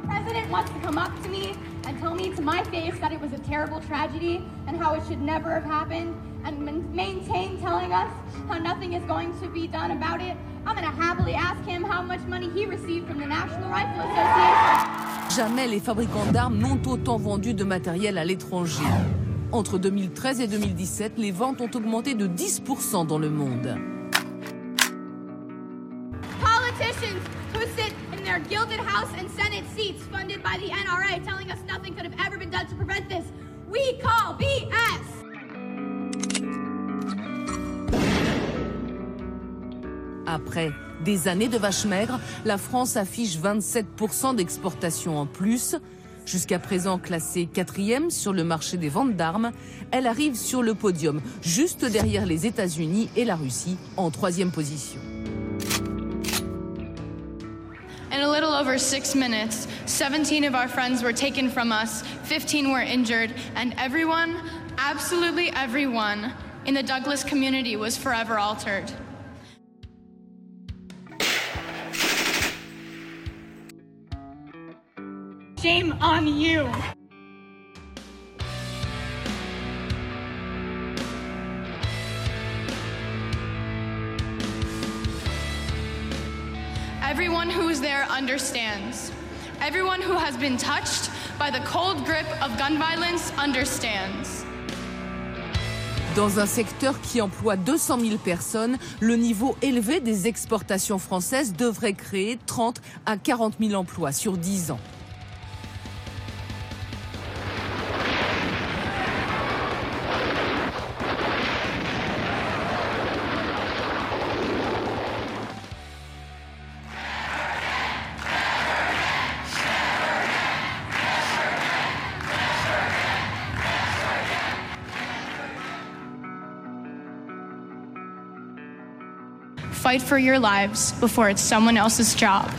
The president wants to come up to me and tell me to my face that it was a terrible tragedy and how it should never have happened and maintain telling us how nothing is going to be done about it. I'm going to happily ask him how much money he received from the National Rifle Association. Jamais les fabricants d'armes n'ont autant vendu de matériel à l'étranger. Entre 2013 et 2017, les ventes ont augmenté de 10% dans le monde. Politicians gilded house and Senate seats funded by the NRA telling us nothing could have ever been done to prevent this. We call. Après des années de vaches maigres, la France affiche 27% d'exportation en plus. Jusqu'à présent classée quatrième sur le marché des ventes d'armes, elle arrive sur le podium, juste derrière les États-Unis et la Russie, en troisième position. Over six minutes, 17 of our friends were taken from us, 15 were injured, and everyone, absolutely everyone, in the Douglas community was forever altered. Shame on you. Everyone who there understands. Everyone who has been touched by the cold grip of gun violence understands. Dans un secteur qui emploie 200 000 personnes, le niveau élevé des exportations françaises devrait créer 30 à 40 000 emplois sur 10 ans. Fight for your lives before it's someone else's job.